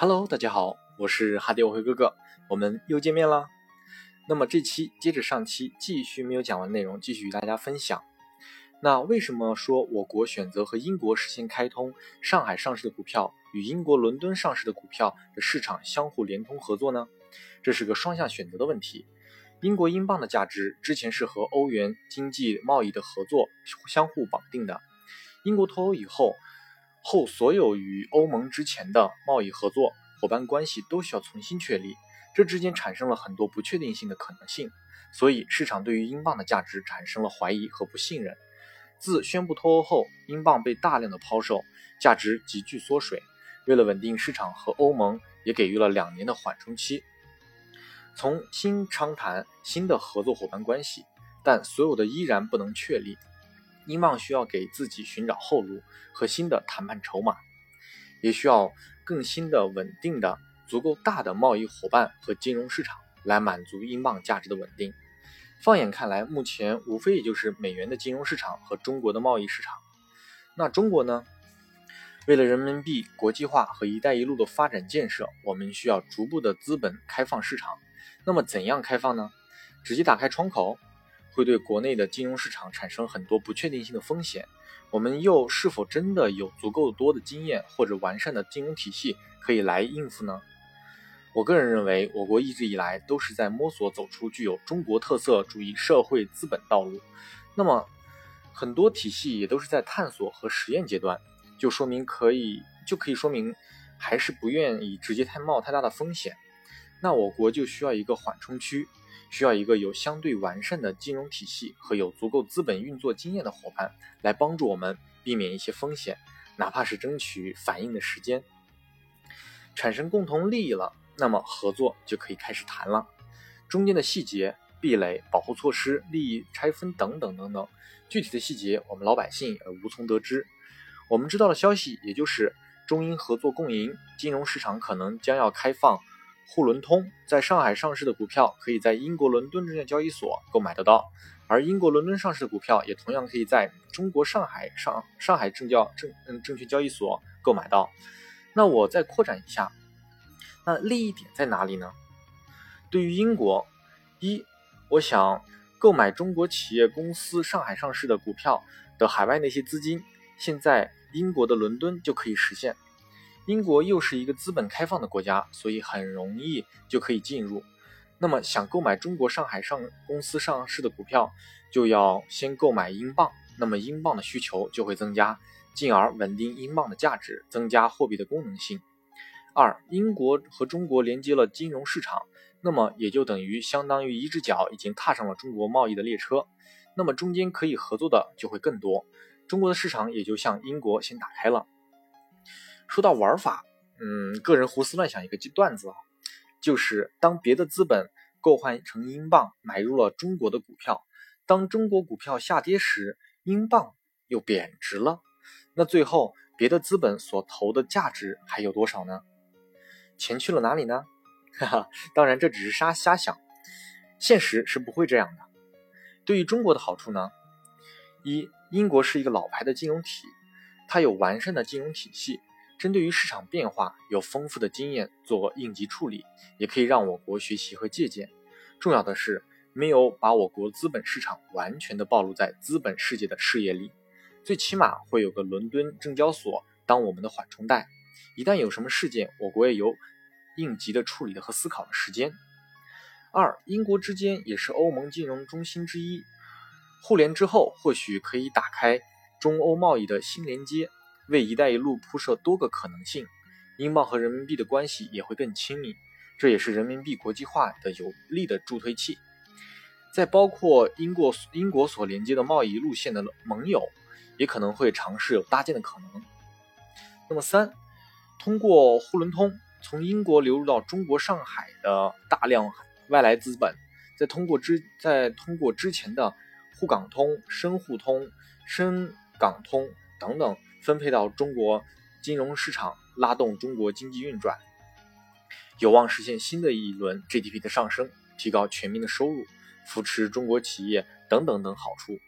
Hello，大家好，我是哈迪沃辉哥哥，我们又见面了。那么这期接着上期继续没有讲完内容，继续与大家分享。那为什么说我国选择和英国实现开通上海上市的股票与英国伦敦上市的股票的市场相互联通合作呢？这是个双向选择的问题。英国英镑的价值之前是和欧元经济贸易的合作相互绑定的，英国脱欧以后。后所有与欧盟之前的贸易合作伙伴关系都需要重新确立，这之间产生了很多不确定性的可能性，所以市场对于英镑的价值产生了怀疑和不信任。自宣布脱欧后，英镑被大量的抛售，价值急剧缩水。为了稳定市场和欧盟也给予了两年的缓冲期，从新商谈新的合作伙伴关系，但所有的依然不能确立。英镑需要给自己寻找后路和新的谈判筹码，也需要更新的稳定的、足够大的贸易伙伴和金融市场来满足英镑价值的稳定。放眼看来，目前无非也就是美元的金融市场和中国的贸易市场。那中国呢？为了人民币国际化和“一带一路”的发展建设，我们需要逐步的资本开放市场。那么怎样开放呢？直接打开窗口？会对国内的金融市场产生很多不确定性的风险，我们又是否真的有足够多的经验或者完善的金融体系可以来应付呢？我个人认为，我国一直以来都是在摸索走出具有中国特色主义社会资本道路，那么很多体系也都是在探索和实验阶段，就说明可以就可以说明还是不愿意直接太冒太大的风险，那我国就需要一个缓冲区。需要一个有相对完善的金融体系和有足够资本运作经验的伙伴来帮助我们避免一些风险，哪怕是争取反应的时间。产生共同利益了，那么合作就可以开始谈了。中间的细节、壁垒、保护措施、利益拆分等等等等，具体的细节我们老百姓而无从得知。我们知道的消息，也就是中英合作共赢，金融市场可能将要开放。沪伦通在上海上市的股票，可以在英国伦敦证券交易所购买得到；而英国伦敦上市的股票，也同样可以在中国上海上上海证交证嗯证券交易所购买到。那我再扩展一下，那利益点在哪里呢？对于英国，一，我想购买中国企业公司上海上市的股票的海外那些资金，现在英国的伦敦就可以实现。英国又是一个资本开放的国家，所以很容易就可以进入。那么想购买中国上海上公司上市的股票，就要先购买英镑，那么英镑的需求就会增加，进而稳定英镑的价值，增加货币的功能性。二，英国和中国连接了金融市场，那么也就等于相当于一只脚已经踏上了中国贸易的列车，那么中间可以合作的就会更多，中国的市场也就向英国先打开了。说到玩法，嗯，个人胡思乱想一个段子啊，就是当别的资本购换成英镑买入了中国的股票，当中国股票下跌时，英镑又贬值了，那最后别的资本所投的价值还有多少呢？钱去了哪里呢？哈哈，当然这只是瞎瞎想，现实是不会这样的。对于中国的好处呢，一，英国是一个老牌的金融体，它有完善的金融体系。针对于市场变化，有丰富的经验做应急处理，也可以让我国学习和借鉴。重要的是，没有把我国资本市场完全的暴露在资本世界的视野里，最起码会有个伦敦证交所当我们的缓冲带。一旦有什么事件，我国也有应急的处理的和思考的时间。二，英国之间也是欧盟金融中心之一，互联之后，或许可以打开中欧贸易的新连接。为“一带一路”铺设多个可能性，英镑和人民币的关系也会更亲密，这也是人民币国际化的有力的助推器。在包括英国英国所连接的贸易路线的盟友，也可能会尝试有搭建的可能。那么三，通过沪伦通从英国流入到中国上海的大量外来资本，再通过之再通过之前的沪港通、深沪通、深港通等等。分配到中国金融市场，拉动中国经济运转。有望实现新的一轮 GDP 的上升，提高全民的收入，扶持中国企业等等等好处。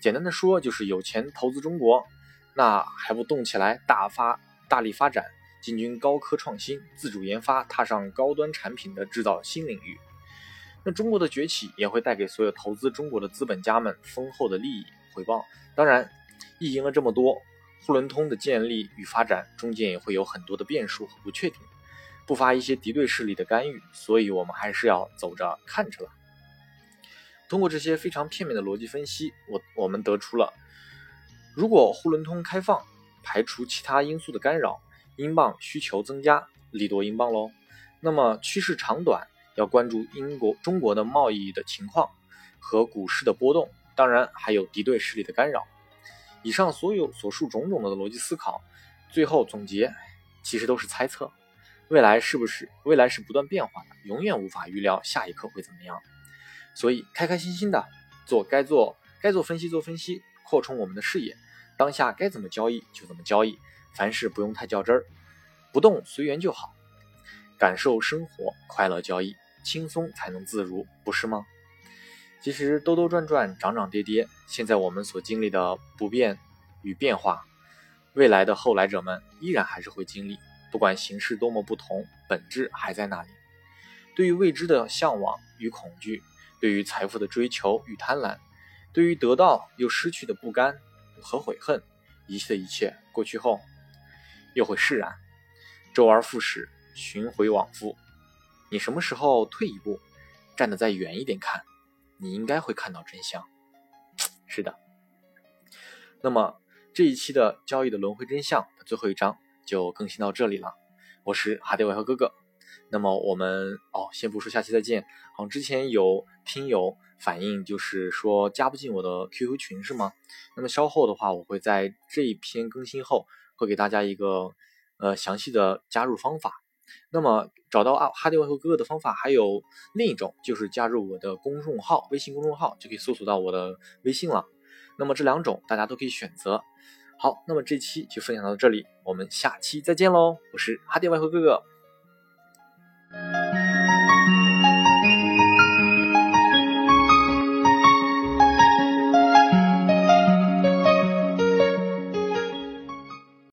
简单的说，就是有钱投资中国，那还不动起来，大发大力发展，进军高科创新，自主研发，踏上高端产品的制造新领域。那中国的崛起也会带给所有投资中国的资本家们丰厚的利益回报。当然，意淫了这么多，沪伦通的建立与发展中间也会有很多的变数和不确定。不乏一些敌对势力的干预，所以我们还是要走着看着了。通过这些非常片面的逻辑分析，我我们得出了，如果沪伦通开放，排除其他因素的干扰，英镑需求增加，利多英镑喽。那么趋势长短要关注英国、中国的贸易的情况和股市的波动，当然还有敌对势力的干扰。以上所有所述种种的逻辑思考，最后总结，其实都是猜测。未来是不是未来是不断变化的，永远无法预料下一刻会怎么样。所以开开心心的做该做该做分析做分析，扩充我们的视野。当下该怎么交易就怎么交易，凡事不用太较真儿，不动随缘就好。感受生活，快乐交易，轻松才能自如，不是吗？其实兜兜转转，涨涨跌跌，现在我们所经历的不变与变化，未来的后来者们依然还是会经历。不管形式多么不同，本质还在那里。对于未知的向往与恐惧，对于财富的追求与贪婪，对于得到又失去的不甘和悔恨，一切的一切过去后，又会释然。周而复始，循回往复。你什么时候退一步，站得再远一点看，你应该会看到真相。是的。那么这一期的交易的轮回真相的最后一章。就更新到这里了，我是哈迪维和哥哥。那么我们哦，先不说下期再见。好像之前有听友反映，就是说加不进我的 QQ 群是吗？那么稍后的话，我会在这一篇更新后，会给大家一个呃详细的加入方法。那么找到啊哈迪外和哥哥的方法还有另一种，就是加入我的公众号，微信公众号就可以搜索到我的微信了。那么这两种大家都可以选择。好，那么这期就分享到这里，我们下期再见喽！我是哈迪外汇哥哥。